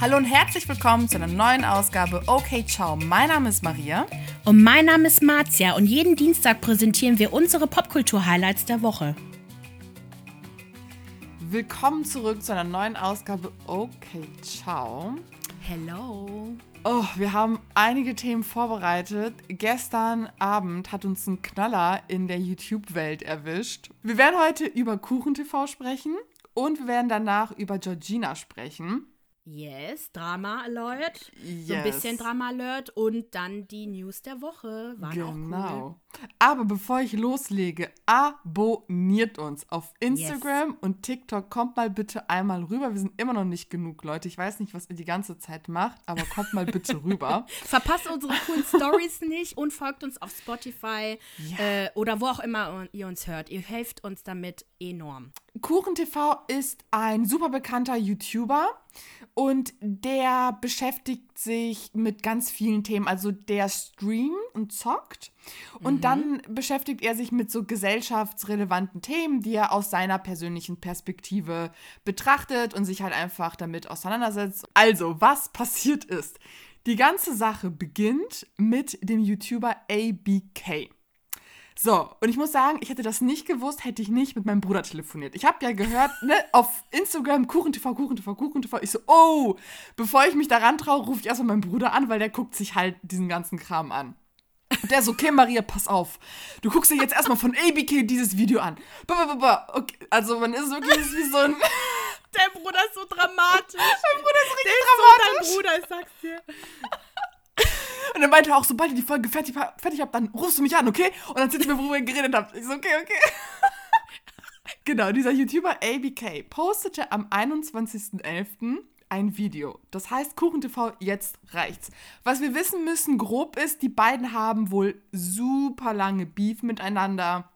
Hallo und herzlich willkommen zu einer neuen Ausgabe Okay Ciao. Mein Name ist Maria. Und mein Name ist Marzia und jeden Dienstag präsentieren wir unsere Popkultur-Highlights der Woche. Willkommen zurück zu einer neuen Ausgabe Okay Ciao. Hello. Oh, wir haben einige Themen vorbereitet. Gestern Abend hat uns ein Knaller in der YouTube-Welt erwischt. Wir werden heute über KuchenTV sprechen und wir werden danach über Georgina sprechen. Yes, Drama Alert. Yes. So ein bisschen Drama Alert und dann die News der Woche. Waren auch cool. Genau. Aber bevor ich loslege, abonniert uns auf Instagram und TikTok. Kommt mal bitte einmal rüber. Wir sind immer noch nicht genug, Leute. Ich weiß nicht, was ihr die ganze Zeit macht, aber kommt mal bitte rüber. Verpasst unsere coolen Stories nicht und folgt uns auf Spotify äh, oder wo auch immer ihr uns hört. Ihr helft uns damit enorm. KuchenTV ist ein super bekannter YouTuber und der beschäftigt sich mit ganz vielen Themen. Also der streamt und zockt und dann beschäftigt er sich mit so gesellschaftsrelevanten Themen, die er aus seiner persönlichen Perspektive betrachtet und sich halt einfach damit auseinandersetzt. Also, was passiert ist. Die ganze Sache beginnt mit dem YouTuber ABK. So, und ich muss sagen, ich hätte das nicht gewusst, hätte ich nicht mit meinem Bruder telefoniert. Ich habe ja gehört, ne, auf Instagram KuchenTV, KuchenTV, KuchenTV. Ich so, oh, bevor ich mich daran traue, rufe ich erstmal meinen Bruder an, weil der guckt sich halt diesen ganzen Kram an. Und der so, okay, Maria, pass auf. Du guckst dir jetzt erstmal von ABK dieses Video an. Okay, also man ist wirklich wie so ein... Der Bruder ist so dramatisch. Mein Bruder ist richtig Der dramatisch. ist so dein Bruder, ich sag's dir. Und er meinte auch, sobald ihr die Folge fertig, fertig habt, dann rufst du mich an, okay? Und dann erzählst du mir, worüber ihr geredet habt. Ich so, okay, okay. genau, dieser YouTuber ABK postete am 21.11. ein Video. Das heißt, KuchenTV, jetzt reicht's. Was wir wissen müssen, grob ist, die beiden haben wohl super lange Beef miteinander.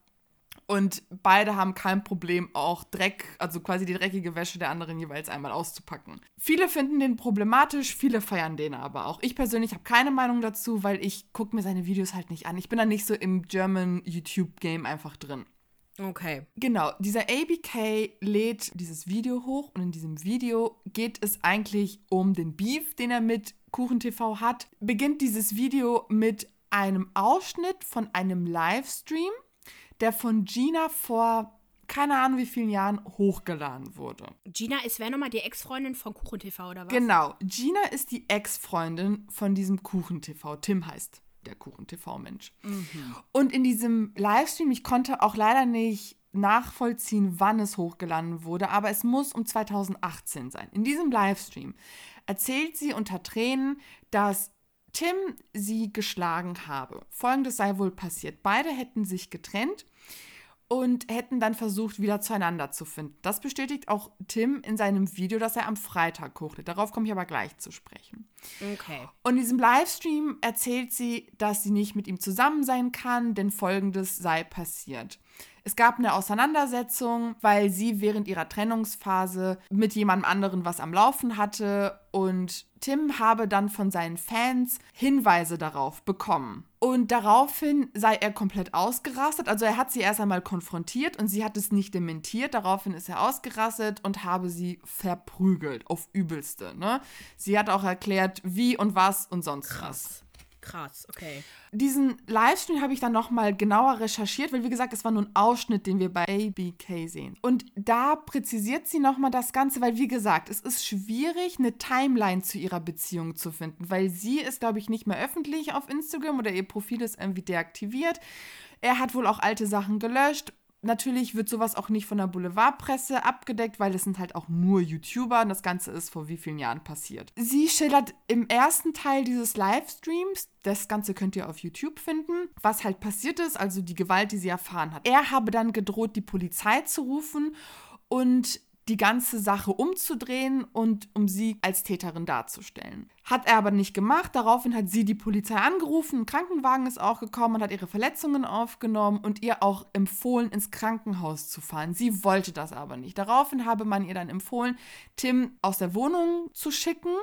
Und beide haben kein Problem, auch Dreck, also quasi die dreckige Wäsche der anderen jeweils einmal auszupacken. Viele finden den problematisch, viele feiern den aber auch. Ich persönlich habe keine Meinung dazu, weil ich gucke mir seine Videos halt nicht an. Ich bin da nicht so im German YouTube-Game einfach drin. Okay. Genau, dieser ABK lädt dieses Video hoch und in diesem Video geht es eigentlich um den Beef, den er mit KuchenTV hat. Beginnt dieses Video mit einem Ausschnitt von einem Livestream, der von Gina vor keine Ahnung wie vielen Jahren hochgeladen wurde. Gina ist wer nochmal die Ex-Freundin von KuchenTV oder was? Genau, Gina ist die Ex-Freundin von diesem KuchenTV. Tim heißt der KuchenTV-Mensch. Und in diesem Livestream, ich konnte auch leider nicht nachvollziehen, wann es hochgeladen wurde, aber es muss um 2018 sein. In diesem Livestream erzählt sie unter Tränen, dass Tim sie geschlagen habe. Folgendes sei wohl passiert. Beide hätten sich getrennt und hätten dann versucht, wieder zueinander zu finden. Das bestätigt auch Tim in seinem Video, das er am Freitag hochlädt. Darauf komme ich aber gleich zu sprechen. Okay. Und in diesem Livestream erzählt sie, dass sie nicht mit ihm zusammen sein kann, denn folgendes sei passiert. Es gab eine Auseinandersetzung, weil sie während ihrer Trennungsphase mit jemandem anderen was am Laufen hatte und Tim habe dann von seinen Fans Hinweise darauf bekommen. Und daraufhin sei er komplett ausgerastet. Also er hat sie erst einmal konfrontiert und sie hat es nicht dementiert. Daraufhin ist er ausgerastet und habe sie verprügelt auf übelste. Ne? Sie hat auch erklärt, wie und was und sonst was. Krass. Okay. Diesen Livestream habe ich dann nochmal genauer recherchiert, weil wie gesagt, es war nur ein Ausschnitt, den wir bei ABK sehen. Und da präzisiert sie nochmal das Ganze, weil wie gesagt, es ist schwierig, eine Timeline zu ihrer Beziehung zu finden, weil sie ist, glaube ich, nicht mehr öffentlich auf Instagram oder ihr Profil ist irgendwie deaktiviert. Er hat wohl auch alte Sachen gelöscht. Natürlich wird sowas auch nicht von der Boulevardpresse abgedeckt, weil es sind halt auch nur YouTuber und das Ganze ist vor wie vielen Jahren passiert. Sie schildert im ersten Teil dieses Livestreams, das Ganze könnt ihr auf YouTube finden, was halt passiert ist, also die Gewalt, die sie erfahren hat. Er habe dann gedroht, die Polizei zu rufen und die ganze Sache umzudrehen und um sie als Täterin darzustellen. Hat er aber nicht gemacht. Daraufhin hat sie die Polizei angerufen. Ein Krankenwagen ist auch gekommen und hat ihre Verletzungen aufgenommen und ihr auch empfohlen, ins Krankenhaus zu fahren. Sie wollte das aber nicht. Daraufhin habe man ihr dann empfohlen, Tim aus der Wohnung zu schicken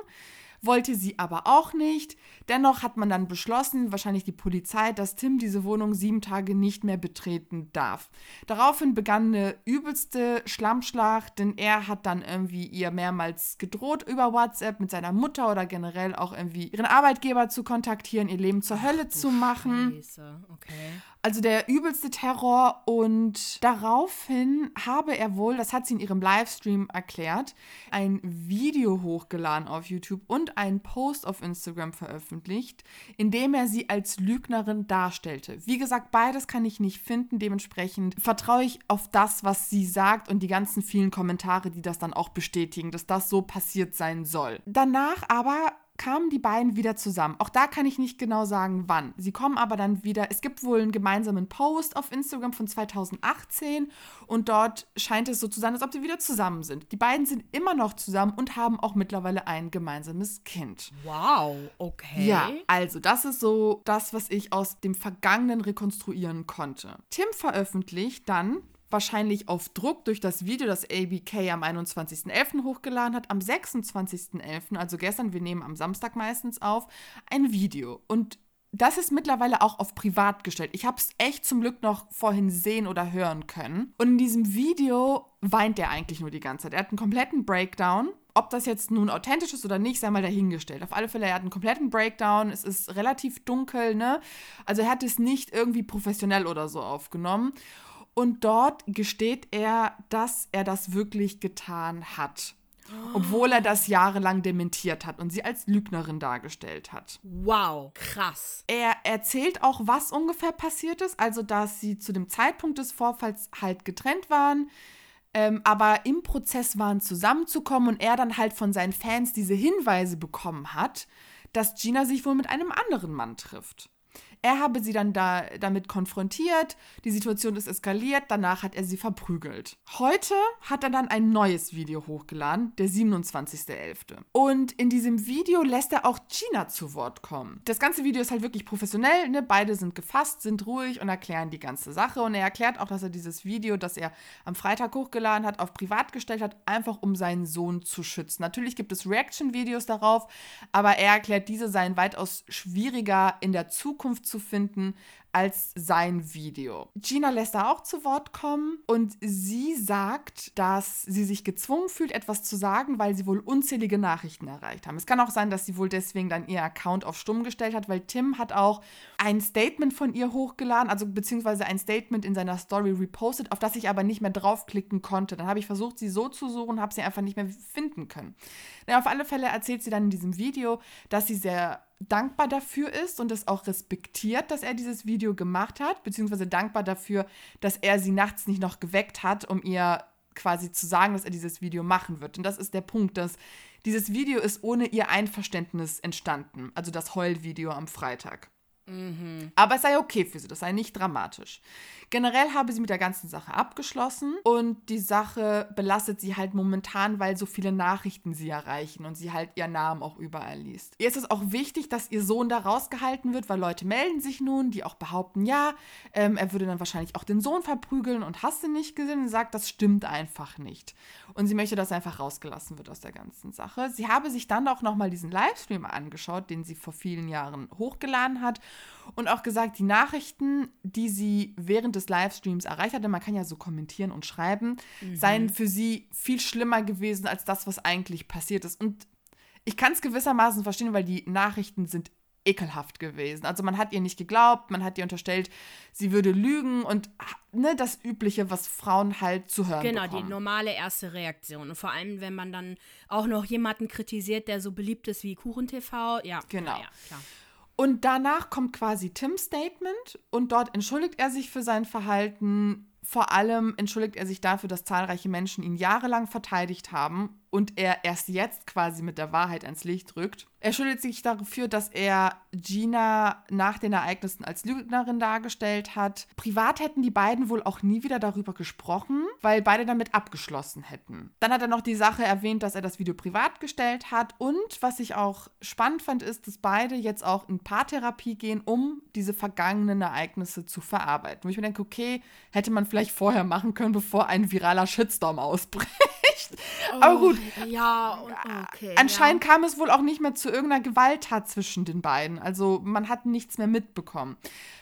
wollte sie aber auch nicht. Dennoch hat man dann beschlossen, wahrscheinlich die Polizei, dass Tim diese Wohnung sieben Tage nicht mehr betreten darf. Daraufhin begann eine übelste Schlammschlacht, denn er hat dann irgendwie ihr mehrmals gedroht über WhatsApp mit seiner Mutter oder generell auch irgendwie ihren Arbeitgeber zu kontaktieren, ihr Leben zur Hölle Ach, zu machen. Okay. Also der übelste Terror und daraufhin habe er wohl, das hat sie in ihrem Livestream erklärt, ein Video hochgeladen auf YouTube und einen Post auf Instagram veröffentlicht, in dem er sie als Lügnerin darstellte. Wie gesagt, beides kann ich nicht finden, dementsprechend vertraue ich auf das, was sie sagt und die ganzen vielen Kommentare, die das dann auch bestätigen, dass das so passiert sein soll. Danach aber kamen die beiden wieder zusammen. Auch da kann ich nicht genau sagen, wann. Sie kommen aber dann wieder. Es gibt wohl einen gemeinsamen Post auf Instagram von 2018 und dort scheint es so zu sein, als ob sie wieder zusammen sind. Die beiden sind immer noch zusammen und haben auch mittlerweile ein gemeinsames Kind. Wow, okay. Ja, also das ist so das, was ich aus dem Vergangenen rekonstruieren konnte. Tim veröffentlicht dann wahrscheinlich auf Druck durch das Video, das ABK am 21.11. hochgeladen hat, am 26.11., also gestern, wir nehmen am Samstag meistens auf, ein Video. Und das ist mittlerweile auch auf privat gestellt. Ich habe es echt zum Glück noch vorhin sehen oder hören können. Und in diesem Video weint er eigentlich nur die ganze Zeit. Er hat einen kompletten Breakdown. Ob das jetzt nun authentisch ist oder nicht, sei mal dahingestellt. Auf alle Fälle, er hat einen kompletten Breakdown. Es ist relativ dunkel, ne? Also er hat es nicht irgendwie professionell oder so aufgenommen. Und dort gesteht er, dass er das wirklich getan hat. Obwohl er das jahrelang dementiert hat und sie als Lügnerin dargestellt hat. Wow, krass. Er erzählt auch, was ungefähr passiert ist. Also, dass sie zu dem Zeitpunkt des Vorfalls halt getrennt waren, ähm, aber im Prozess waren zusammenzukommen und er dann halt von seinen Fans diese Hinweise bekommen hat, dass Gina sich wohl mit einem anderen Mann trifft. Er habe sie dann da, damit konfrontiert, die Situation ist eskaliert, danach hat er sie verprügelt. Heute hat er dann ein neues Video hochgeladen, der 27.11. Und in diesem Video lässt er auch Gina zu Wort kommen. Das ganze Video ist halt wirklich professionell, ne? beide sind gefasst, sind ruhig und erklären die ganze Sache. Und er erklärt auch, dass er dieses Video, das er am Freitag hochgeladen hat, auf privat gestellt hat, einfach um seinen Sohn zu schützen. Natürlich gibt es Reaction-Videos darauf, aber er erklärt, diese seien weitaus schwieriger in der Zukunft zu finden als sein Video. Gina lässt da auch zu Wort kommen und sie sagt, dass sie sich gezwungen fühlt, etwas zu sagen, weil sie wohl unzählige Nachrichten erreicht haben. Es kann auch sein, dass sie wohl deswegen dann ihr Account auf stumm gestellt hat, weil Tim hat auch ein Statement von ihr hochgeladen, also beziehungsweise ein Statement in seiner Story repostet, auf das ich aber nicht mehr draufklicken konnte. Dann habe ich versucht, sie so zu suchen, habe sie einfach nicht mehr finden können. Ja, auf alle Fälle erzählt sie dann in diesem Video, dass sie sehr dankbar dafür ist und es auch respektiert, dass er dieses Video gemacht hat, beziehungsweise dankbar dafür, dass er sie nachts nicht noch geweckt hat, um ihr quasi zu sagen, dass er dieses Video machen wird. Und das ist der Punkt, dass dieses Video ist ohne ihr Einverständnis entstanden, also das Heulvideo am Freitag. Mhm. Aber es sei okay für sie, das sei nicht dramatisch. Generell habe sie mit der ganzen Sache abgeschlossen und die Sache belastet sie halt momentan, weil so viele Nachrichten sie erreichen und sie halt ihren Namen auch überall liest. Ihr ist es auch wichtig, dass ihr Sohn da rausgehalten wird, weil Leute melden sich nun, die auch behaupten, ja, ähm, er würde dann wahrscheinlich auch den Sohn verprügeln und hast du nicht gesehen und sagt, das stimmt einfach nicht. Und sie möchte, dass er einfach rausgelassen wird aus der ganzen Sache. Sie habe sich dann auch nochmal diesen Livestream angeschaut, den sie vor vielen Jahren hochgeladen hat und auch gesagt, die Nachrichten, die sie während des Livestreams erreicht hatte, man kann ja so kommentieren und schreiben, mhm. seien für sie viel schlimmer gewesen als das, was eigentlich passiert ist. Und ich kann es gewissermaßen verstehen, weil die Nachrichten sind ekelhaft gewesen. Also man hat ihr nicht geglaubt, man hat ihr unterstellt, sie würde lügen und ne, das Übliche, was Frauen halt zu hören Genau, bekommen. die normale erste Reaktion. Und vor allem, wenn man dann auch noch jemanden kritisiert, der so beliebt ist wie KuchenTV, ja. Genau. Ja, klar. Und danach kommt quasi Tims Statement und dort entschuldigt er sich für sein Verhalten. Vor allem entschuldigt er sich dafür, dass zahlreiche Menschen ihn jahrelang verteidigt haben und er erst jetzt quasi mit der Wahrheit ans Licht rückt. Er schuldet sich dafür, dass er Gina nach den Ereignissen als Lügnerin dargestellt hat. Privat hätten die beiden wohl auch nie wieder darüber gesprochen, weil beide damit abgeschlossen hätten. Dann hat er noch die Sache erwähnt, dass er das Video privat gestellt hat. Und was ich auch spannend fand, ist, dass beide jetzt auch in Paartherapie gehen, um diese vergangenen Ereignisse zu verarbeiten. Wo ich mir denke, okay, hätte man vielleicht vorher machen können, bevor ein viraler Shitstorm ausbricht. Nicht. Aber gut. Oh, Ja, okay. Anscheinend kam es wohl auch nicht mehr zu irgendeiner Gewalttat zwischen den beiden. Also man hat nichts mehr mitbekommen.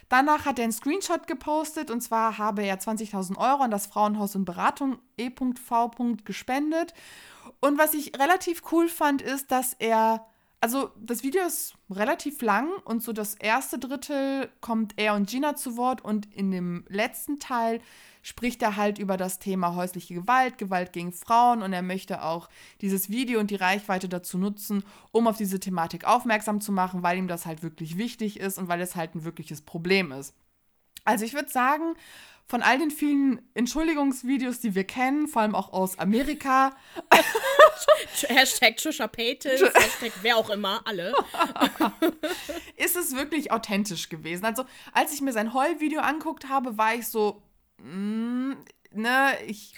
Danach hat er einen Screenshot gepostet und zwar habe er 20.000 Euro an das Frauenhaus und Beratung E.V. gespendet. Und was ich relativ cool fand, ist, dass er, also das Video ist relativ lang und so das erste Drittel kommt er und Gina zu Wort und in dem letzten Teil spricht er halt über das Thema häusliche Gewalt, Gewalt gegen Frauen und er möchte auch dieses Video und die Reichweite dazu nutzen, um auf diese Thematik aufmerksam zu machen, weil ihm das halt wirklich wichtig ist und weil es halt ein wirkliches Problem ist. Also ich würde sagen, von all den vielen Entschuldigungsvideos, die wir kennen, vor allem auch aus Amerika. Hashtag Trisha Paytas, Hashtag wer auch immer, alle. ist es wirklich authentisch gewesen. Also als ich mir sein Heulvideo anguckt habe, war ich so, mm, ne, ich,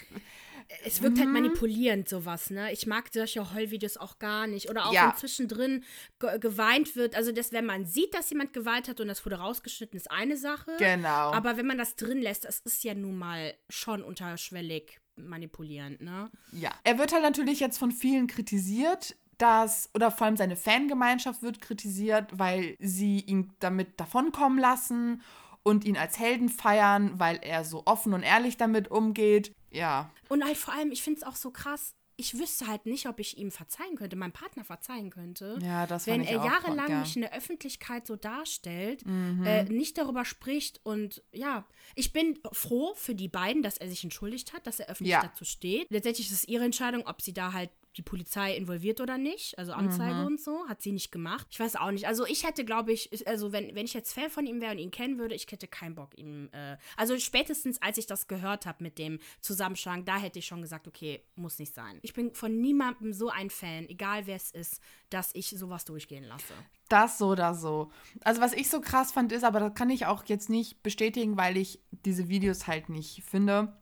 Es wirkt halt Mhm. manipulierend, sowas, ne? Ich mag solche Heulvideos auch gar nicht. Oder auch Ja. wenn zwischendrin ge geweint wird. Also, das, wenn man sieht, dass jemand geweint hat und das wurde rausgeschnitten, ist eine Sache. genau. Aber wenn man das drin lässt, das ist ja nun mal schon unterschwellig manipulierend, ne? Ja. Er wird halt natürlich jetzt von vielen kritisiert, dass, oder vor allem seine Fangemeinschaft wird kritisiert, weil sie ihn damit davonkommen lassen und ihn als Helden feiern, weil er so offen und ehrlich damit umgeht. Ja. Und halt vor allem, ich finde es auch so krass. Ich wüsste halt nicht, ob ich ihm verzeihen könnte, meinem Partner verzeihen könnte. Ja, das Wenn er jahrelang ja. Mhm. mich in der Öffentlichkeit so darstellt, äh, nicht darüber spricht und ja, ich bin froh für die beiden, dass er sich entschuldigt hat, dass er öffentlich Ja. dazu steht. Letztendlich ist es ihre Entscheidung, ob sie da halt die Polizei involviert oder nicht, also Anzeige Mhm. und so, hat sie nicht gemacht. Ich weiß auch nicht. Also ich hätte, glaube ich, also wenn, wenn ich jetzt Fan von ihm wäre und ihn kennen würde, ich hätte keinen Bock ihm, äh, also spätestens als ich das gehört habe mit dem Zusammenschlagen, da hätte ich schon gesagt, okay, muss nicht sein. Ich bin von niemandem so ein Fan, egal wer es ist, dass ich sowas durchgehen lasse. Das so oder so. Also was ich so krass fand ist, aber das kann ich auch jetzt nicht bestätigen, weil ich diese Videos halt nicht finde.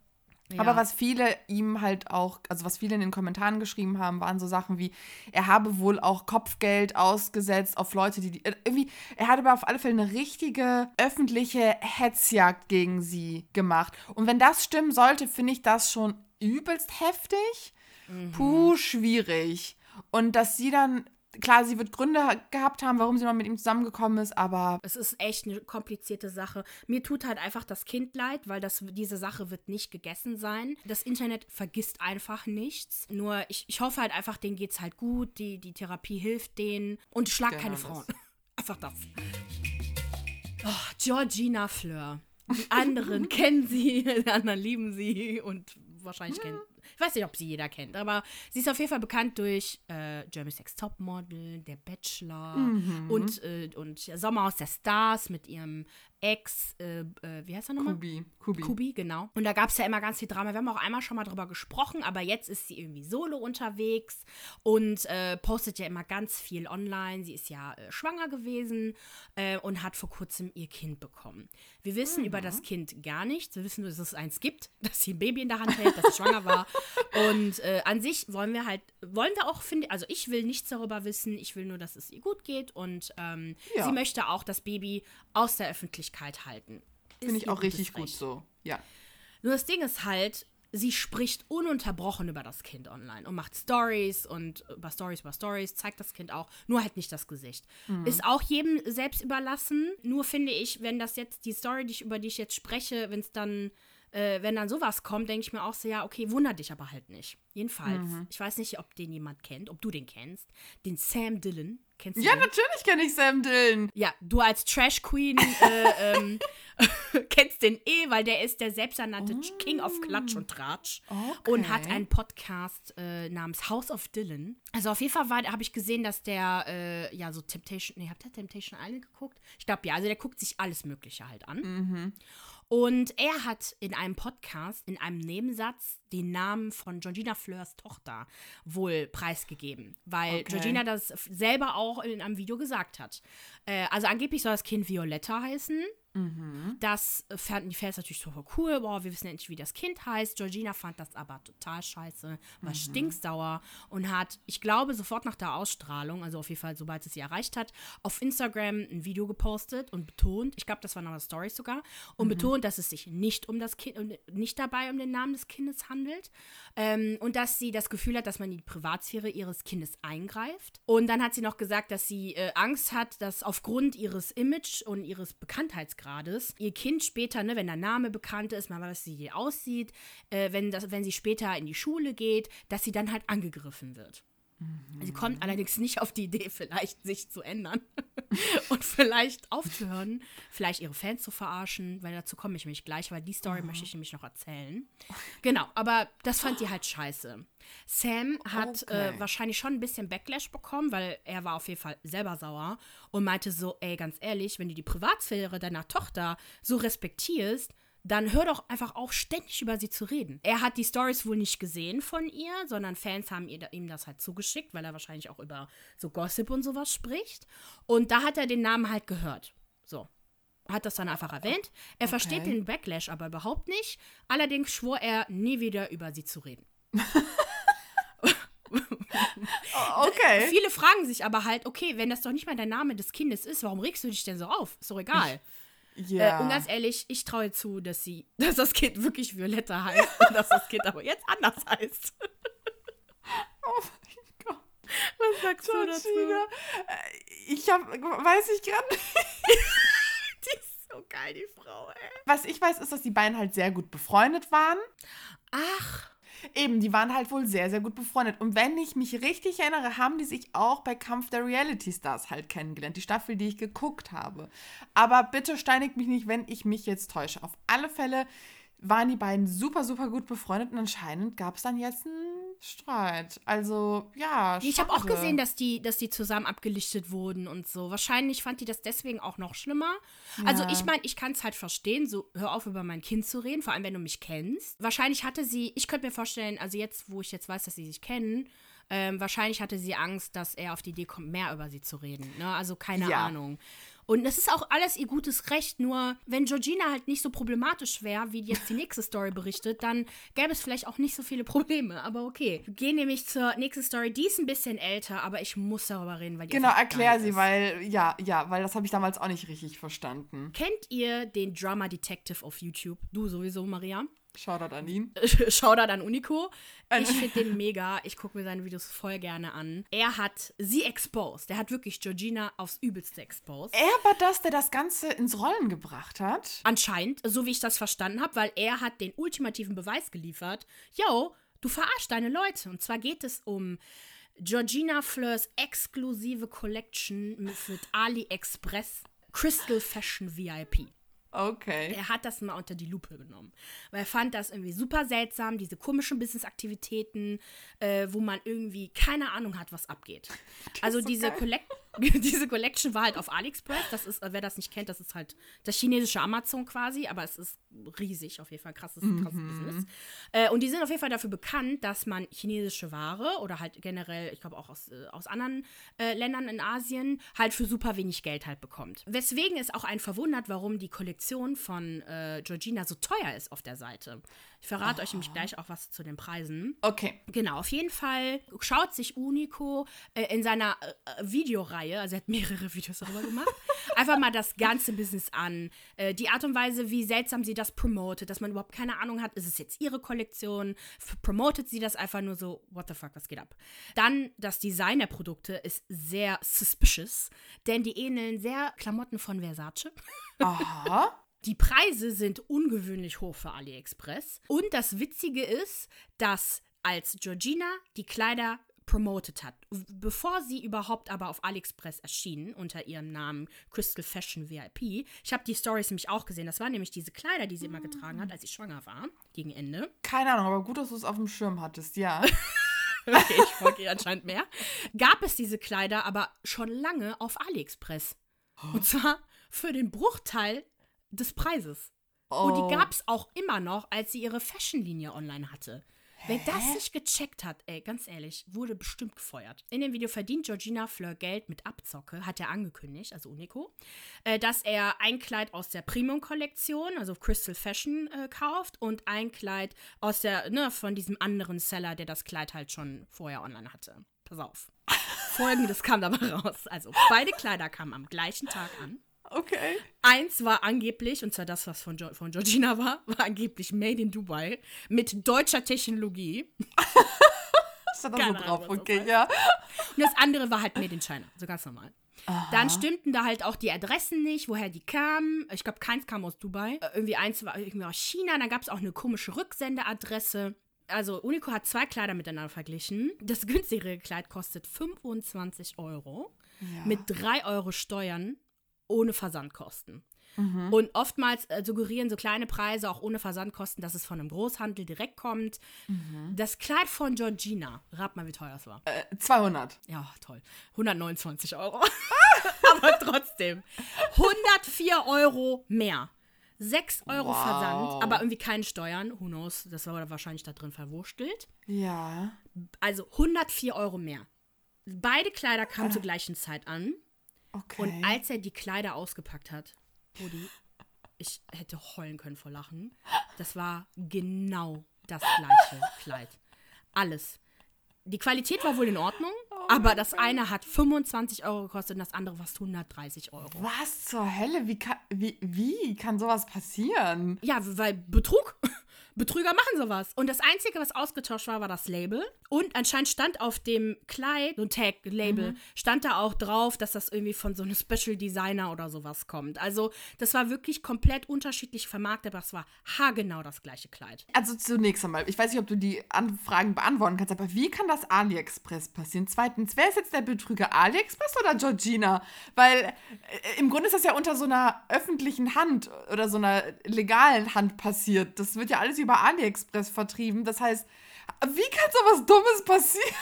Aber was viele ihm halt auch, also was viele in den Kommentaren geschrieben haben, waren so Sachen wie, er habe wohl auch Kopfgeld ausgesetzt auf Leute, die, die äh, irgendwie, er hat aber auf alle Fälle eine richtige öffentliche Hetzjagd gegen sie gemacht. Und wenn das stimmen sollte, finde ich das schon übelst heftig. Puh, schwierig. Und dass sie dann, klar, sie wird Gründe ha- gehabt haben, warum sie noch mit ihm zusammengekommen ist, aber Es ist echt eine komplizierte Sache. Mir tut halt einfach das Kind leid, weil das, diese Sache wird nicht gegessen sein. Das Internet vergisst einfach nichts. Nur ich, ich hoffe halt einfach, denen geht's halt gut, die, die Therapie hilft denen und schlag Genau keine das. Frauen. Einfach das. Oh, Georgina Fleur. Die anderen kennen sie, die anderen lieben sie und wahrscheinlich kennen. Ich weiß nicht, ob sie jeder kennt, aber sie ist auf jeden Fall bekannt durch äh, Germany's Next Topmodel, Der Bachelor und, äh, und Sommerhaus der Stars mit ihrem Ex, äh, äh, wie heißt er nochmal? Kubi, Kubi. Kubi, genau. Und da gab es ja immer ganz viel Drama. Wir haben auch einmal schon mal drüber gesprochen, aber jetzt ist sie irgendwie solo unterwegs und äh, postet ja immer ganz viel online. Sie ist ja äh, schwanger gewesen äh, und hat vor kurzem ihr Kind bekommen. Wir wissen über das Kind gar nichts. Wir wissen nur, dass es eins gibt, dass sie ein Baby in der Hand hält, dass sie schwanger war. Und äh, an sich wollen wir halt, wollen wir auch, finde also ich will nichts darüber wissen. Ich will nur, dass es ihr gut geht und ähm, Ja. sie möchte auch das Baby aus der Öffentlichkeit halten. Finde ich auch richtig gut so. Ja. Nur das Ding ist halt, sie spricht ununterbrochen über das Kind online und macht Stories und über Stories über Stories, zeigt das Kind auch, nur halt nicht das Gesicht. Ist auch jedem selbst überlassen. Nur finde ich, wenn das jetzt die Story, die ich, über die ich jetzt spreche, wenn es dann, äh, wenn dann sowas kommt, denke ich mir auch so, ja, okay, wundert dich aber halt nicht. Jedenfalls, ich weiß nicht, ob den jemand kennt, ob du den kennst, den Sam Dillon. Kennst du Ja, den? natürlich kenne ich Sam Dillon. Ja, du als Trash Queen äh, ähm, kennst den eh, weil der ist der selbsternannte King of Klatsch und Tratsch Okay. und hat einen Podcast äh, namens House of Dylan. Also auf jeden Fall habe ich gesehen, dass der äh, ja so Temptation, nee, habt ihr Temptation Island geguckt? Ich glaube ja, also der guckt sich alles Mögliche halt an. Und er hat in einem Podcast, in einem Nebensatz, den Namen von Georgina Fleurs Tochter wohl preisgegeben, weil Okay. Georgina das selber auch in einem Video gesagt hat. Äh, also angeblich soll das Kind Violetta heißen. Das äh, fanden die Fans natürlich super cool. Boah, wir wissen endlich, wie das Kind heißt. Georgina fand das aber total scheiße, war stinksauer und hat, ich glaube, sofort nach der Ausstrahlung, also auf jeden Fall, sobald es sie erreicht hat, auf Instagram ein Video gepostet und betont, ich glaube, das war noch eine Story sogar, und betont, dass es sich nicht um das Kind, um, nicht dabei um den Namen des Kindes handelt. Ähm, und dass sie das Gefühl hat, dass man in die Privatsphäre ihres Kindes eingreift. Und dann hat sie noch gesagt, dass sie äh, Angst hat, dass aufgrund ihres Image und ihres Bekanntheitsgrades ihr Kind später, ne, wenn der Name bekannt ist, weiß, wie sie aussieht, äh, wenn, das, wenn sie später in die Schule geht, dass sie dann halt angegriffen wird. Mhm. Sie kommt allerdings nicht auf die Idee, vielleicht sich zu ändern und vielleicht aufzuhören, vielleicht ihre Fans zu verarschen, weil dazu komme ich mich gleich, weil die Story oh. möchte ich nämlich noch erzählen. Genau, aber das fand die halt scheiße. Sam hat äh, okay. äh, wahrscheinlich schon ein bisschen Backlash bekommen, weil er war auf jeden Fall selber sauer und meinte so, ey, ganz ehrlich, wenn du die Privatsphäre deiner Tochter so respektierst, dann hör doch einfach auf, ständig über sie zu reden. Er hat die Stories wohl nicht gesehen von ihr, sondern Fans haben ihm das halt zugeschickt, weil er wahrscheinlich auch über so Gossip und sowas spricht. Und da hat er den Namen halt gehört. So. Hat das dann einfach erwähnt. Er okay. versteht den Backlash aber überhaupt nicht. Allerdings schwor er, nie wieder über sie zu reden. okay. Viele fragen sich aber halt, okay, wenn das doch nicht mal der Name des Kindes ist, warum regst du dich denn so auf? Ist doch egal. Yeah. Äh, und ganz ehrlich, ich traue zu, dass sie, dass das Kind wirklich Violetta heißt und dass das Kind aber jetzt anders heißt. oh mein Gott. Was sagst Georgina, du dazu? Äh, ich hab, weiß ich gerade nicht. die ist so geil, die Frau, ey. Was ich weiß, ist, dass die beiden halt sehr gut befreundet waren. Ach. Eben, die waren halt wohl sehr, sehr gut befreundet. Und wenn ich mich richtig erinnere, haben die sich auch bei Kampf der Reality Stars halt kennengelernt. Die Staffel, die ich geguckt habe. Aber bitte steinigt mich nicht, wenn ich mich jetzt täusche. Auf alle Fälle waren die beiden super, super gut befreundet und anscheinend gab es dann jetzt einen Streit. Also, ja. Ich habe auch gesehen, dass die, dass die zusammen abgelichtet wurden und so. Wahrscheinlich fand die das deswegen auch noch schlimmer. Also, ja. Also, ich meine, ich kann es halt verstehen, so hör auf, über mein Kind zu reden, vor allem wenn du mich kennst. Wahrscheinlich hatte sie, ich könnte mir vorstellen, also jetzt, wo ich jetzt weiß, dass sie sich kennen, ähm, wahrscheinlich hatte sie Angst, dass er auf die Idee kommt, mehr über sie zu reden. Ne? Also keine ja. Ahnung. Und das ist auch alles ihr gutes Recht, nur wenn Georgina halt nicht so problematisch wäre, wie jetzt die nächste Story berichtet, dann gäbe es vielleicht auch nicht so viele Probleme. Aber okay. Wir gehen nämlich zur nächsten Story. Die ist ein bisschen älter, aber ich muss darüber reden, weil die Genau, erklär sie, ist. weil, ja, ja, weil das habe ich damals auch nicht richtig verstanden. Kennt ihr den Drama Detective auf YouTube? Du sowieso, Maria? Shoutout an ihn. Shoutout an Unico. Ich finde den mega. Ich gucke mir seine Videos voll gerne an. Er hat sie exposed. Er hat wirklich Georgina aufs Übelste exposed. Er war das, der das Ganze ins Rollen gebracht hat? Anscheinend, so wie ich das verstanden habe, weil er hat den ultimativen Beweis geliefert. Yo, du verarschst deine Leute. Und zwar geht es um Georgina Fleurs exklusive Collection mit AliExpress Crystal Fashion VIP. Okay. Er hat das mal unter die Lupe genommen. Weil er fand das irgendwie super seltsam, diese komischen Business-Aktivitäten, äh, wo man irgendwie keine Ahnung hat, was abgeht. Also so diese, Collect diese Collection war halt auf AliExpress. Das ist, wer das nicht kennt, das ist halt das chinesische Amazon quasi, aber es ist riesig, auf jeden Fall krasses, krasses mhm. Business. Äh, und die sind auf jeden Fall dafür bekannt, dass man chinesische Ware oder halt generell, ich glaube auch aus, äh, aus anderen äh, Ländern in Asien, halt für super wenig Geld halt bekommt. Weswegen es auch einen verwundert, warum die Kollektion von äh, Georgina so teuer ist auf der Seite. Ich verrate oh. euch nämlich gleich auch was zu den Preisen. Okay. Genau, auf jeden Fall schaut sich Unico äh, in seiner äh, Videoreihe, also er hat mehrere Videos darüber gemacht, einfach mal das ganze Business an. Äh, die Art und Weise, wie seltsam sie das promotet, dass man überhaupt keine Ahnung hat, ist es jetzt ihre Kollektion? Promotet sie das einfach nur so, what the fuck, was geht ab? Dann das Design der Produkte ist sehr suspicious, denn die ähneln sehr Klamotten von Versace. Aha. Die Preise sind ungewöhnlich hoch für AliExpress. Und das Witzige ist, dass als Georgina die Kleider promotet hat, bevor sie überhaupt aber auf AliExpress erschienen unter ihrem Namen Crystal Fashion VIP. Ich habe die Stories nämlich auch gesehen. Das waren nämlich diese Kleider, die sie immer getragen hat, als sie schwanger war, gegen Ende. Keine Ahnung, aber gut, dass du es auf dem Schirm hattest, ja. okay, ich folge ihr anscheinend mehr. Gab es diese Kleider aber schon lange auf AliExpress. Und zwar für den Bruchteil des Preises. Oh. Und die oh. gab es auch immer noch, als sie ihre Fashion-Linie online hatte. Hä? Wer das nicht gecheckt hat, ey, ganz ehrlich, wurde bestimmt gefeuert. In dem Video verdient Georgina Fleur Geld mit Abzocke, hat er angekündigt, also Unico, äh, dass er ein Kleid aus der Premium-Kollektion, also Crystal Fashion, äh, kauft und ein Kleid aus der, ne, von diesem anderen Seller, der das Kleid halt schon vorher online hatte. Pass auf. Folgendes kam dabei raus. Also, beide Kleider kamen am gleichen Tag an. Okay. Eins war angeblich, und zwar das, was von, jo von Georgina war, war angeblich Made in Dubai mit deutscher Technologie. Ist da so drauf? Okay, ja. Und das andere war halt Made in China, so ganz normal. Aha. Dann stimmten da halt auch die Adressen nicht, woher die kamen. Ich glaube, keins kam aus Dubai. Äh, irgendwie eins war irgendwie aus China. Dann gab es auch eine komische Rücksendeadresse. Also Unico hat zwei Kleider miteinander verglichen. Das günstigere Kleid kostet 25 Euro ja. mit 3 Euro Steuern ohne Versandkosten. Mhm. Und oftmals äh, suggerieren so kleine Preise auch ohne Versandkosten, dass es von einem Großhandel direkt kommt. Mhm. Das Kleid von Georgina, rat mal, wie teuer es war. Äh, 200. Ja, toll. 129 Euro. Aber trotzdem. 104 Euro mehr. 6 Euro wow. Versand, aber irgendwie keine Steuern. Who knows? Das war wahrscheinlich da drin verwurstelt. Ja. Also 104 Euro mehr. Beide Kleider kamen äh. zur gleichen Zeit an. Okay. Und als er die Kleider ausgepackt hat, Rudi, ich hätte heulen können vor Lachen. Das war genau das gleiche Kleid. Alles. Die Qualität war wohl in Ordnung, oh aber das Gott. eine hat 25 Euro gekostet und das andere fast 130 Euro. Was zur Hölle? Wie kann, wie, wie kann sowas passieren? Ja, weil Betrug. Betrüger machen sowas. Und das Einzige, was ausgetauscht war, war das Label. Und anscheinend stand auf dem Kleid, so ein Tag-Label, mhm. stand da auch drauf, dass das irgendwie von so einem Special Designer oder sowas kommt. Also, das war wirklich komplett unterschiedlich vermarktet, aber es war haargenau das gleiche Kleid. Also, zunächst einmal, ich weiß nicht, ob du die Anfragen beantworten kannst, aber wie kann das AliExpress passieren? Zweitens, wer ist jetzt der Betrüger? AliExpress oder Georgina? Weil äh, im Grunde ist das ja unter so einer öffentlichen Hand oder so einer legalen Hand passiert. Das wird ja alles über über AliExpress vertrieben. Das heißt, wie kann sowas Dummes passieren?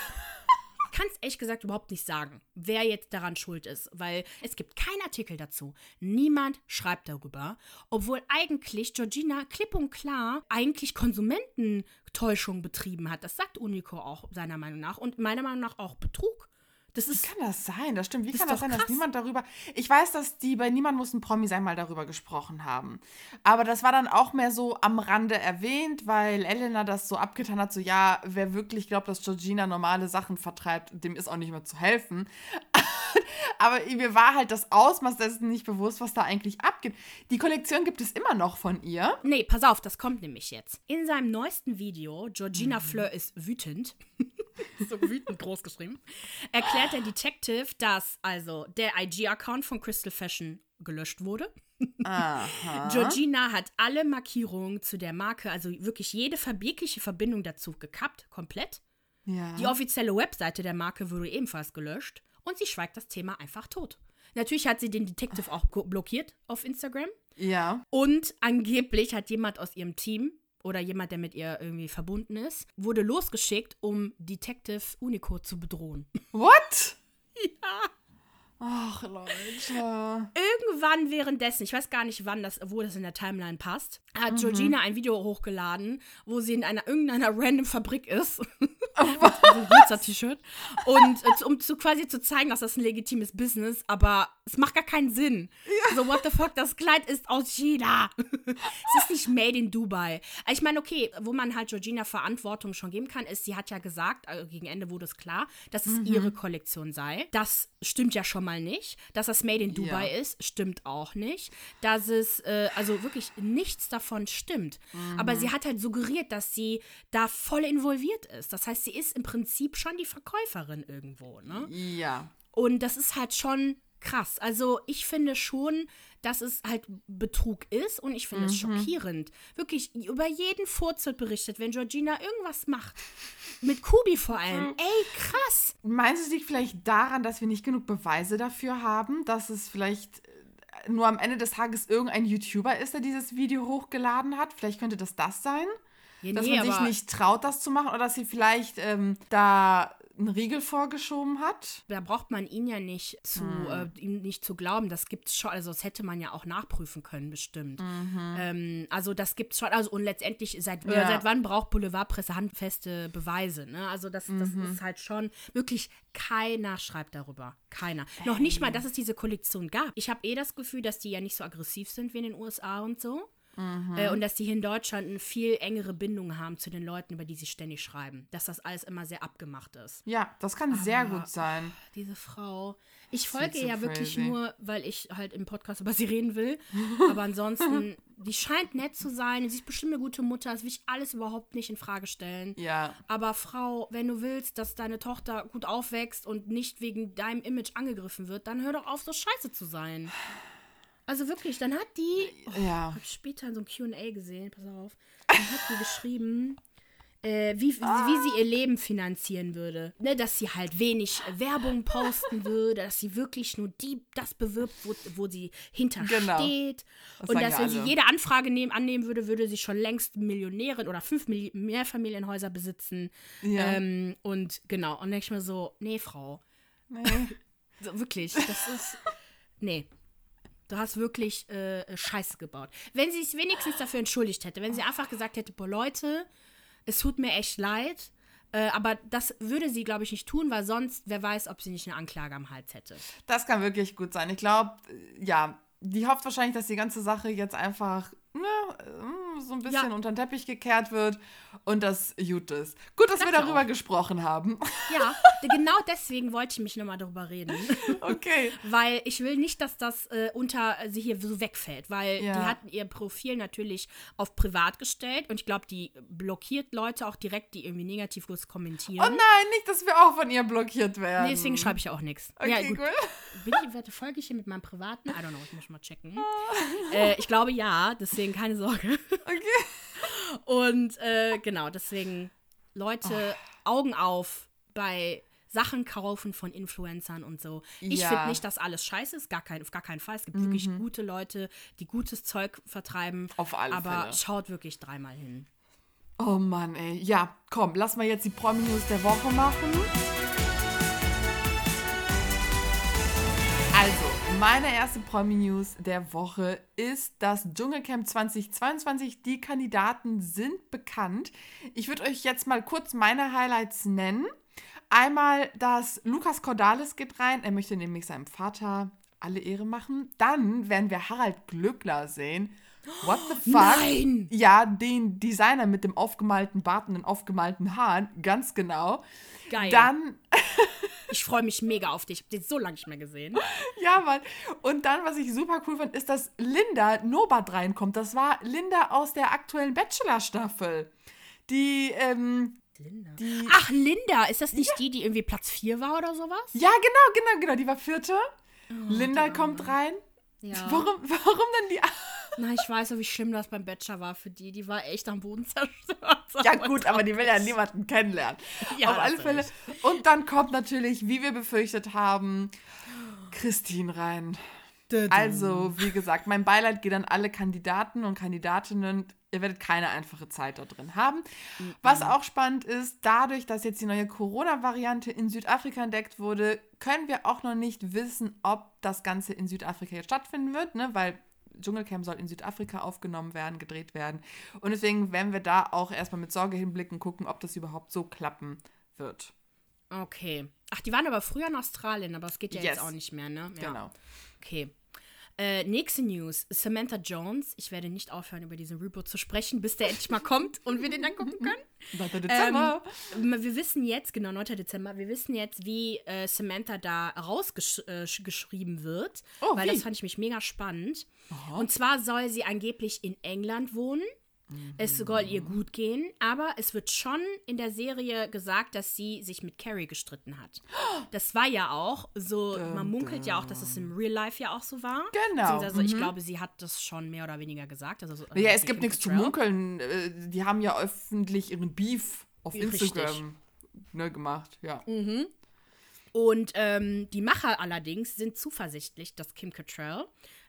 kann es ehrlich gesagt überhaupt nicht sagen, wer jetzt daran schuld ist, weil es gibt keinen Artikel dazu. Niemand schreibt darüber, obwohl eigentlich Georgina klipp und klar eigentlich Konsumententäuschung betrieben hat. Das sagt Unico auch seiner Meinung nach und meiner Meinung nach auch Betrug. Das ist, Wie kann das sein? Das stimmt. Wie das kann das sein, krass. dass niemand darüber. Ich weiß, dass die bei Niemand muss ein Promi sein mal darüber gesprochen haben. Aber das war dann auch mehr so am Rande erwähnt, weil Elena das so abgetan hat: so, ja, wer wirklich glaubt, dass Georgina normale Sachen vertreibt, dem ist auch nicht mehr zu helfen. Aber mir war halt das Ausmaß dessen nicht bewusst, was da eigentlich abgeht. Die Kollektion gibt es immer noch von ihr. Nee, pass auf, das kommt nämlich jetzt. In seinem neuesten Video, Georgina mhm. Fleur ist wütend. so wütend groß geschrieben, erklärt der Detective, dass also der IG-Account von Crystal Fashion gelöscht wurde. Aha. Georgina hat alle Markierungen zu der Marke, also wirklich jede verbindliche Verbindung dazu gekappt, komplett. Ja. Die offizielle Webseite der Marke wurde ebenfalls gelöscht und sie schweigt das Thema einfach tot. Natürlich hat sie den Detective auch blockiert auf Instagram. Ja. Und angeblich hat jemand aus ihrem Team oder jemand, der mit ihr irgendwie verbunden ist, wurde losgeschickt, um Detective Unico zu bedrohen. What? ja. Ach, Leute. Irgendwann währenddessen, ich weiß gar nicht wann das, wo das in der Timeline passt, hat mhm. Georgina ein Video hochgeladen, wo sie in einer irgendeiner random Fabrik ist. Ein Glitzer-T-Shirt. Und äh, um zu quasi zu zeigen, dass das ein legitimes Business, aber es macht gar keinen Sinn. Ja. So, what the fuck, das Kleid ist aus China. es ist nicht made in Dubai. Ich meine, okay, wo man halt Georgina Verantwortung schon geben kann, ist, sie hat ja gesagt, also gegen Ende wurde es klar, dass es mhm. ihre Kollektion sei. Das stimmt ja schon mal nicht. Dass das made in Dubai ja. ist, stimmt auch nicht. Dass es, äh, also wirklich nichts davon stimmt. Mhm. Aber sie hat halt suggeriert, dass sie da voll involviert ist. Das heißt, sie ist im Prinzip schon die Verkäuferin irgendwo, ne? Ja. Und das ist halt schon krass. Also ich finde schon, dass es halt Betrug ist und ich finde mhm. es schockierend. Wirklich, über jeden Furz wird berichtet, wenn Georgina irgendwas macht. Mit Kubi vor allem. Ey, krass. Meinst du, liegt vielleicht daran, dass wir nicht genug Beweise dafür haben, dass es vielleicht äh, nur am Ende des Tages irgendein YouTuber ist, der dieses Video hochgeladen hat? Vielleicht könnte das das sein? Ja, dass nee, man sich nicht traut, das zu machen oder dass sie vielleicht ähm, da einen Riegel vorgeschoben hat. Da braucht man ihn ja nicht zu, hm. äh, ihm nicht zu glauben. Das gibt's schon, also das hätte man ja auch nachprüfen können, bestimmt. Mhm. Ähm, also das gibt's schon, also und letztendlich, seit, ja. äh, seit wann braucht Boulevardpresse handfeste Beweise, ne? Also das, das mhm. ist halt schon wirklich keiner schreibt darüber. Keiner. Ey. Noch nicht mal, dass es diese Kollektion gab. Ich habe eh das Gefühl, dass die ja nicht so aggressiv sind wie in den USA und so. Äh, und dass die hier in Deutschland eine viel engere Bindung haben zu den Leuten, über die sie ständig schreiben. Dass das alles immer sehr abgemacht ist. Ja, das kann sehr gut sein. Diese Frau. Ich folge ihr ja wirklich crazy. nur, weil ich halt im Podcast über sie reden will. Aber ansonsten, die scheint nett zu sein. Sie ist bestimmt eine gute Mutter. Das will ich alles überhaupt nicht in Frage stellen. Ja. Aber Frau, wenn du willst, dass deine Tochter gut aufwächst und nicht wegen deinem Image angegriffen wird, dann hör doch auf, so scheiße zu sein. Also wirklich, dann hat die, oh, Ja. habe ich später in so einem Q&A gesehen, pass auf, dann hat die geschrieben, äh, wie, wie sie ihr Leben finanzieren würde. Ne, dass sie halt wenig äh, Werbung posten würde, dass sie wirklich nur die, das bewirbt, wo, wo sie hintersteht. Genau. Und sagen dass, wenn sie jede Anfrage nehmen, annehmen würde, würde sie schon längst Millionärin oder fünf Milli- Mehrfamilienhäuser besitzen. Ja. Ähm, und genau, und dann denke ich mir so, nee, Frau, Nee. so, wirklich, das ist, nee. Du hast wirklich äh, Scheiße gebaut. Wenn sie sich wenigstens dafür entschuldigt hätte, wenn sie einfach gesagt hätte, boah, Leute, es tut mir echt leid, äh, aber das würde sie, glaube ich, nicht tun, weil sonst, wer weiß, ob sie nicht eine Anklage am Hals hätte. Das kann wirklich gut sein. Ich glaube, ja, die hofft wahrscheinlich, dass die ganze Sache jetzt einfach ne, äh, so ein bisschen Ja. unter den Teppich gekehrt wird und das gut ist. Gut, dass wir Danke darüber auch. gesprochen haben. Ja, genau deswegen wollte ich mich nochmal darüber reden. Okay. Weil ich will nicht, dass das äh, unter sie hier so wegfällt, weil Ja. die hatten ihr Profil natürlich auf privat gestellt und ich glaube, die blockiert Leute auch direkt, die irgendwie negativ kommentieren. Oh nein, nicht, dass wir auch von ihr blockiert werden. Nee, deswegen schreibe ich auch nichts. Okay, ja, gut. cool. Bin ich, folge ich hier mit meinem privaten? I don't know, ich muss mal checken. äh, ich glaube ja, deswegen keine Sorge. Okay. Und äh, genau, deswegen Leute, Augen auf bei Sachen kaufen von Influencern und so. Ich Ja. finde nicht, dass alles scheiße ist, gar kein, auf gar keinen Fall. Es gibt wirklich gute Leute, die gutes Zeug vertreiben. Auf alle aber Fälle. schaut wirklich dreimal hin. Oh Mann, ey. Ja, komm, lass mal jetzt die Promi-News der Woche machen. Meine erste Promi-News der Woche ist das Dschungelcamp 2022. Die Kandidaten sind bekannt. Ich würde euch jetzt mal kurz meine Highlights nennen. Einmal, dass Lukas Cordalis geht rein. Er möchte nämlich seinem Vater alle Ehre machen. Dann werden wir Harald Glückler sehen. What the fuck? Nein! Ja, den Designer mit dem aufgemalten Bart und den aufgemalten Haaren, ganz genau. Geil. Dann, Ich freue mich mega auf dich. Ich habe den so lange nicht mehr gesehen. ja, Mann. Und dann, was ich super cool fand, ist, dass Linda Nobat reinkommt. Das war Linda aus der aktuellen Bachelor-Staffel. Die, ähm, Linda. die. Ach, Linda, ist das nicht die, die irgendwie Platz 4 war oder sowas? Ja, genau, genau, genau. Die war vierte. Linda die kommt rein. Ja. Warum, warum denn die. Na, ich weiß ja, wie schlimm das beim Bachelor war für die. Die war echt am Boden zerstört. Ja, gut, aber die will ja niemanden kennenlernen. Ja, Auf alle hast Fälle. recht. Und dann kommt natürlich, wie wir befürchtet haben, Christine rein. Also, wie gesagt, mein Beileid geht an alle Kandidaten und Kandidatinnen. Ihr werdet keine einfache Zeit da drin haben. Was auch spannend ist, dadurch, dass jetzt die neue Corona-Variante in Südafrika entdeckt wurde, können wir auch noch nicht wissen, ob das Ganze in Südafrika jetzt stattfinden wird, ne? weil Dschungelcamp soll in Südafrika aufgenommen werden, gedreht werden. Und deswegen werden wir da auch erstmal mit Sorge hinblicken, gucken, ob das überhaupt so klappen wird. Okay. Ach, die waren aber früher in Australien, aber es geht ja Yes. jetzt auch nicht mehr, ne? Ja. Genau. Okay. Äh, nächste News. Samantha Jones. Ich werde nicht aufhören, über diesen Reboot zu sprechen, bis der endlich mal kommt und wir den dann gucken können. 9. Dezember. Ähm, wir wissen jetzt, genau, 9. Dezember, wir wissen jetzt, wie äh, Samantha da rausgeschrieben äh, wird. Oh, weil wie? das fand ich mich mega spannend. Und zwar soll sie angeblich in England wohnen. Es soll ihr gut gehen, aber es wird schon in der Serie gesagt, dass sie sich mit Carrie gestritten hat. Das war ja auch so, man munkelt ja auch, dass es im Real Life ja auch so war. Genau, Also ich glaube, sie hat das schon mehr oder weniger gesagt. Also, so- ja, es gibt nichts zu munkeln. Äh, Die haben ja öffentlich ihren Beef auf Richtig. Instagram ne, gemacht. Ja. Und ähm, die Macher allerdings sind zuversichtlich, dass Kim Cattrall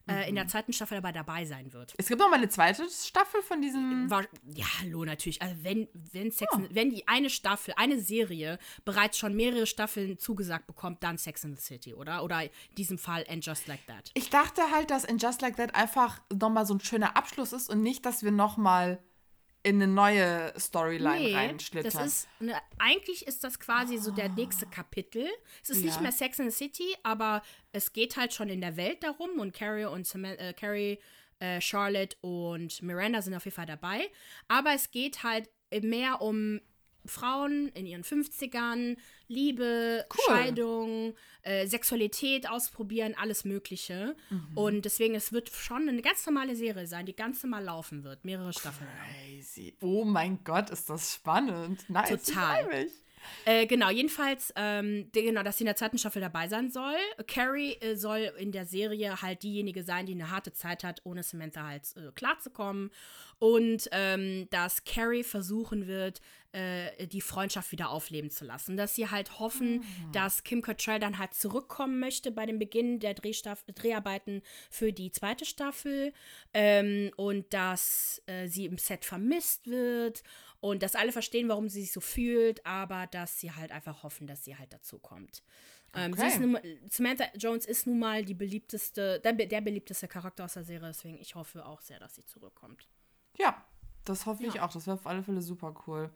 äh, in der zweiten Staffel dabei dabei sein wird. Es gibt noch mal eine zweite Staffel von diesem. War, ja, hallo, natürlich. Also wenn, wenn, Sex and, wenn die eine Staffel, eine Serie bereits schon mehrere Staffeln zugesagt bekommt, dann Sex in the City, oder? Oder in diesem Fall And Just Like That. Ich dachte halt, dass in Just Like That einfach noch mal so ein schöner Abschluss ist und nicht, dass wir noch mal in eine neue Storyline reinschlittern. das ist, ne, eigentlich ist das quasi so der nächste Kapitel. Es ist nicht Ja. mehr Sex in the City, aber es geht halt schon in der Welt darum und Carrie und Samantha, äh, Carrie Äh, Charlotte und Miranda sind auf jeden Fall dabei. Aber es geht halt mehr um Frauen in ihren 50ern, Liebe, cool. Scheidung, äh, Sexualität ausprobieren, alles Mögliche. Mhm. Und deswegen, es wird schon eine ganz normale Serie sein, die ganz normal laufen wird. Mehrere Staffeln. Crazy. Oh mein Gott, ist das spannend. Nice. Total. Äh, genau, jedenfalls, ähm, genau, dass sie in der zweiten Staffel dabei sein soll. Carrie äh, soll in der Serie halt diejenige sein, die eine harte Zeit hat, ohne Samantha halt äh, klarzukommen. Und ähm, dass Carrie versuchen wird, äh, die Freundschaft wieder aufleben zu lassen. Dass sie halt hoffen, mhm. dass Kim Cattrall dann halt zurückkommen möchte bei dem Beginn der Dreharbeiten für die zweite Staffel ähm, und dass äh, sie im Set vermisst wird und dass alle verstehen, warum sie sich so fühlt, aber dass sie halt einfach hoffen, dass sie halt dazu kommt. Ähm, okay. nun, Samantha Jones ist nun mal die beliebteste, der, der, beliebteste Charakter aus der Serie, deswegen ich hoffe auch sehr, dass sie zurückkommt. Ja, das hoffe ja. ich auch. Das wäre auf alle Fälle super cool.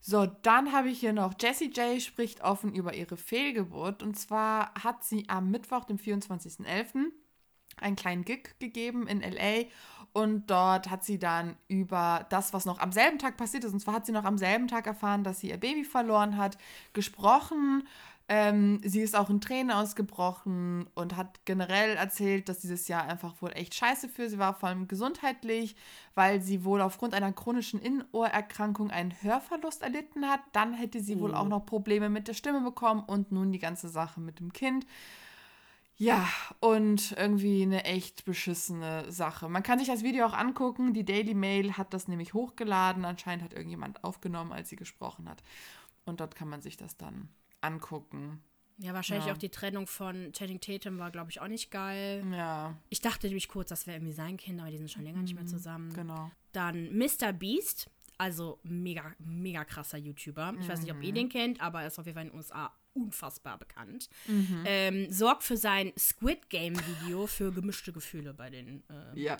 So, dann habe ich hier noch Jessie J spricht offen über ihre Fehlgeburt. Und zwar hat sie am Mittwoch, dem 24.11., einen kleinen Gig gegeben in LA und dort hat sie dann über das, was noch am selben Tag passiert ist, und zwar hat sie noch am selben Tag erfahren, dass sie ihr Baby verloren hat, gesprochen. Ähm, sie ist auch in Tränen ausgebrochen und hat generell erzählt, dass dieses Jahr einfach wohl echt scheiße für sie war, vor allem gesundheitlich, weil sie wohl aufgrund einer chronischen Innenohrerkrankung einen Hörverlust erlitten hat. Dann hätte sie oh. wohl auch noch Probleme mit der Stimme bekommen und nun die ganze Sache mit dem Kind. Ja, und irgendwie eine echt beschissene Sache. Man kann sich das Video auch angucken. Die Daily Mail hat das nämlich hochgeladen. Anscheinend hat irgendjemand aufgenommen, als sie gesprochen hat. Und dort kann man sich das dann angucken. Ja, wahrscheinlich ja. auch die Trennung von Channing Tatum war, glaube ich, auch nicht geil. Ja. Ich dachte nämlich kurz, das wäre irgendwie sein Kind, aber die sind schon länger mhm, nicht mehr mhm, zusammen. Genau. Dann Mr. Beast, also mega, mega krasser YouTuber. Ich mhm. weiß nicht, ob ihr mhm. den kennt, aber er ist auf jeden Fall in den USA unfassbar bekannt. Mhm. Ähm, sorgt für sein Squid Game Video für gemischte Gefühle bei den äh, ja.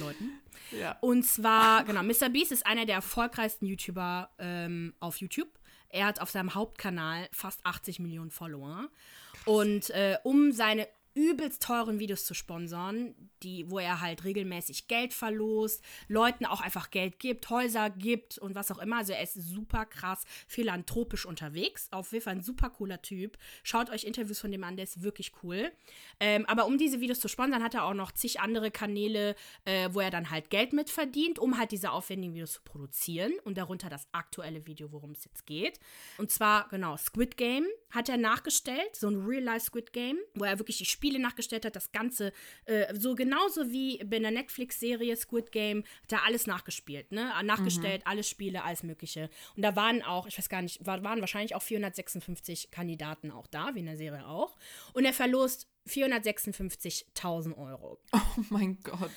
Leuten. Ja. Und zwar, genau, Mr. Beast ist einer der erfolgreichsten YouTuber ähm, auf YouTube. Er hat auf seinem Hauptkanal fast 80 Millionen Follower. Und äh, um seine übelst teuren Videos zu sponsern, die, wo er halt regelmäßig Geld verlost, Leuten auch einfach Geld gibt, Häuser gibt und was auch immer. Also er ist super krass philanthropisch unterwegs. Auf jeden Fall ein super cooler Typ. Schaut euch Interviews von dem an, der ist wirklich cool. Ähm, aber um diese Videos zu sponsern, hat er auch noch zig andere Kanäle, äh, wo er dann halt Geld mit verdient, um halt diese aufwendigen Videos zu produzieren. Und darunter das aktuelle Video, worum es jetzt geht. Und zwar, genau, Squid Game hat er nachgestellt, so ein Real-Life Squid Game, wo er wirklich die Spiele nachgestellt hat, das Ganze, äh, so genauso wie bei der Netflix-Serie Squid Game, hat er alles nachgespielt, ne? Nachgestellt, mhm. alle Spiele, alles Mögliche. Und da waren auch, ich weiß gar nicht, waren wahrscheinlich auch 456 Kandidaten auch da, wie in der Serie auch. Und er verlost 456.000 Euro. Oh mein Gott.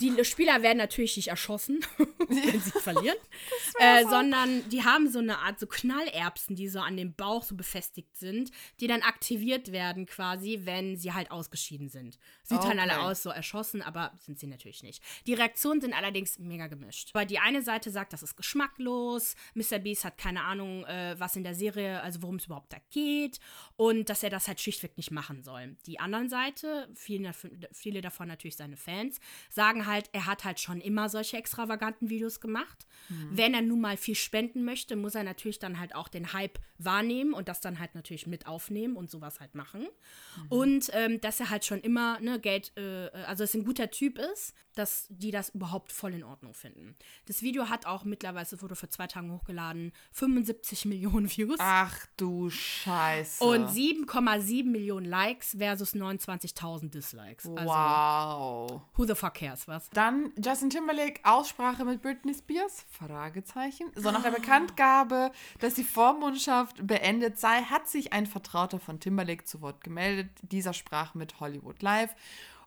Die Spieler werden natürlich nicht erschossen, wenn sie verlieren, äh, sondern die haben so eine Art so Knallerbsen, die so an dem Bauch so befestigt sind, die dann aktiviert werden quasi, wenn sie halt ausgeschieden sind. Sieht okay. dann alle aus so erschossen, aber sind sie natürlich nicht. Die Reaktionen sind allerdings mega gemischt. Weil die eine Seite sagt, das ist geschmacklos, Mr. Beast hat keine Ahnung, äh, was in der Serie, also worum es überhaupt da geht und dass er das halt schlichtweg nicht machen soll. Die anderen Seite, viele, viele davon natürlich seine Fans, sagen halt, er hat halt schon immer solche extravaganten Videos gemacht. Mhm. Wenn er nun mal viel spenden möchte, muss er natürlich dann halt auch den Hype wahrnehmen und das dann halt natürlich mit aufnehmen und sowas halt machen. Mhm. Und ähm, dass er halt schon immer ne, Geld, äh, also dass er ein guter Typ ist, dass die das überhaupt voll in Ordnung finden. Das Video hat auch mittlerweile, es wurde vor zwei Tagen hochgeladen, 75 Millionen Views. Ach du Scheiße. Und 7,7 Millionen Likes versus 29.000 Dislikes. Also, wow. Who the fuck cares, was? Dann Justin Timberlake, Aussprache mit Britney Spears? Fragezeichen. So nach der Bekanntgabe, dass die Vormundschaft beendet sei, hat sich ein Vertrauter von Timberlake zu Wort gemeldet. Dieser sprach mit Hollywood Live.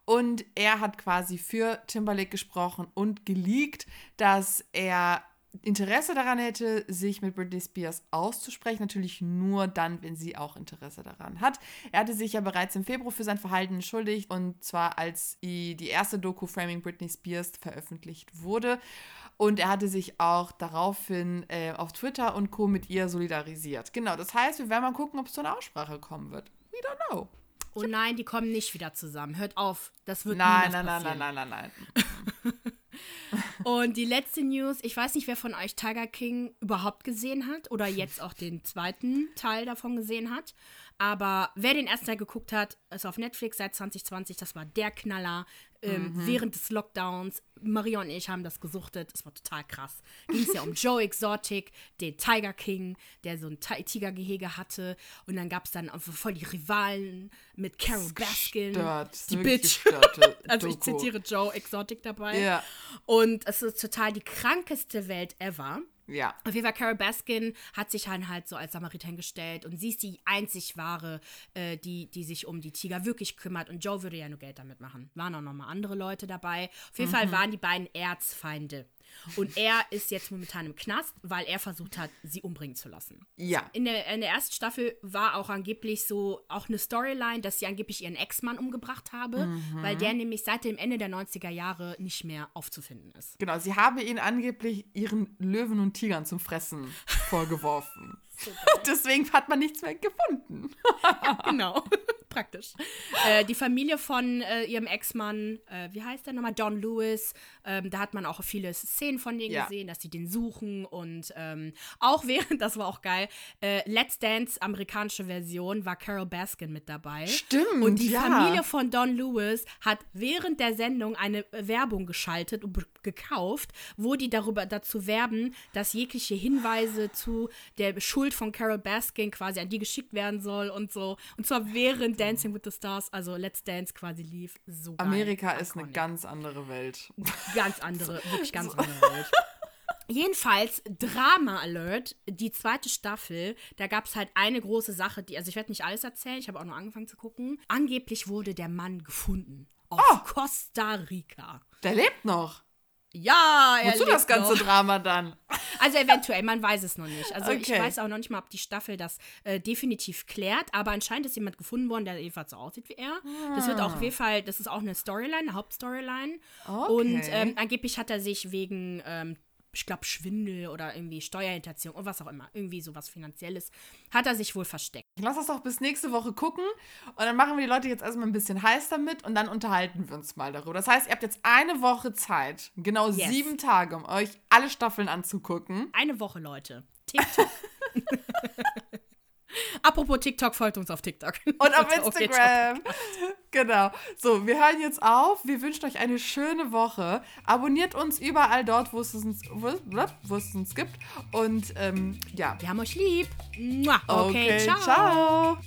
Und er hat quasi für Timberlake gesprochen und geleakt, dass er Interesse daran hätte, sich mit Britney Spears auszusprechen. Natürlich nur dann, wenn sie auch Interesse daran hat. Er hatte sich ja bereits im Februar für sein Verhalten entschuldigt und zwar als die erste Doku Framing Britney Spears veröffentlicht wurde. Und er hatte sich auch daraufhin äh, auf Twitter und Co. mit ihr solidarisiert. Genau, das heißt, wir werden mal gucken, ob es zu einer Aussprache kommen wird. We don't know. Oh nein, die kommen nicht wieder zusammen. Hört auf, das wird Nein, nein, nein, passieren. nein, nein, nein, nein. Und die letzte News, ich weiß nicht, wer von euch Tiger King überhaupt gesehen hat oder jetzt auch den zweiten Teil davon gesehen hat. Aber wer den ersten Teil geguckt hat, ist auf Netflix seit 2020. Das war der Knaller. Ähm, Während des Lockdowns. Maria und ich haben das gesuchtet. Es war total krass. Ging es ja um Joe Exotic, den Tiger King, der so ein Ti- Tigergehege hatte. Und dann gab es dann einfach voll die Rivalen mit Carol Baskin. Gestört. Die Bitch. Also ich zitiere Joe Exotic dabei. Ja. Und es ist total die krankeste Welt ever. Ja. Auf jeden Fall, Carol Baskin hat sich dann halt so als Samariterin gestellt und sie ist die einzig wahre, äh, die, die sich um die Tiger wirklich kümmert. Und Joe würde ja nur Geld damit machen. Waren auch nochmal andere Leute dabei. Auf jeden Fall waren die beiden Erzfeinde. Und er ist jetzt momentan im Knast, weil er versucht hat, sie umbringen zu lassen. Ja. In der, in der ersten Staffel war auch angeblich so auch eine Storyline, dass sie angeblich ihren Ex-Mann umgebracht habe, weil der nämlich seit dem Ende der 90er Jahre nicht mehr aufzufinden ist. Genau, sie habe ihn angeblich ihren Löwen und Tigern zum Fressen vorgeworfen. Deswegen hat man nichts mehr gefunden. genau. Praktisch. Äh, die Familie von äh, ihrem Ex-Mann, äh, wie heißt der nochmal? Don Lewis. Ähm, da hat man auch viele Szenen von denen Ja. gesehen, dass sie den suchen. Und ähm, auch während, das war auch geil, äh, Let's Dance, amerikanische Version, war Carol Baskin mit dabei. Stimmt, Und die ja. Familie von Don Lewis hat während der Sendung eine Werbung geschaltet und gekauft, wo die darüber dazu werben, dass jegliche Hinweise zu der Schuld von Carol Baskin quasi an die geschickt werden soll und so. Und zwar während Dancing with the Stars, also Let's Dance quasi lief. So geil. Amerika ist eine Iconic. ganz andere Welt. ganz andere, wirklich ganz andere Welt. Jedenfalls, Drama Alert, die zweite Staffel, da gab es halt eine große Sache, die, also ich werde nicht alles erzählen, ich habe auch nur angefangen zu gucken. Angeblich wurde der Mann gefunden. Auf Oh. Costa Rica. Der lebt noch. Ja, er Wozu das ganze noch. Drama dann? Also eventuell, man weiß es noch nicht. Also ich Okay. weiß auch noch nicht mal, ob die Staffel das äh, definitiv klärt, aber anscheinend ist jemand gefunden worden, der jedenfalls so aussieht wie er. Das wird auch auf jeden Fall, das ist auch eine Storyline, eine Hauptstoryline. Okay. Und ähm, angeblich hat er sich wegen, ähm, ich glaube, Schwindel oder irgendwie Steuerhinterziehung und was auch immer, irgendwie sowas Finanzielles, hat er sich wohl versteckt. Lass uns doch bis nächste Woche gucken und dann machen wir die Leute jetzt erstmal ein bisschen heiß damit und dann unterhalten wir uns mal darüber. Das heißt, ihr habt jetzt eine Woche Zeit, genau Yes. sieben Tage, um euch alle Staffeln anzugucken. Eine Woche, Leute. TikTok. Apropos TikTok, folgt uns auf TikTok. Und auf Okay, Instagram. genau. So, wir hören jetzt auf. Wir wünschen euch eine schöne Woche. Abonniert uns überall dort, wo es uns, wo, wo es uns gibt. Und ähm, ja. Wir haben euch lieb. Mua. Okay, ciao. ciao.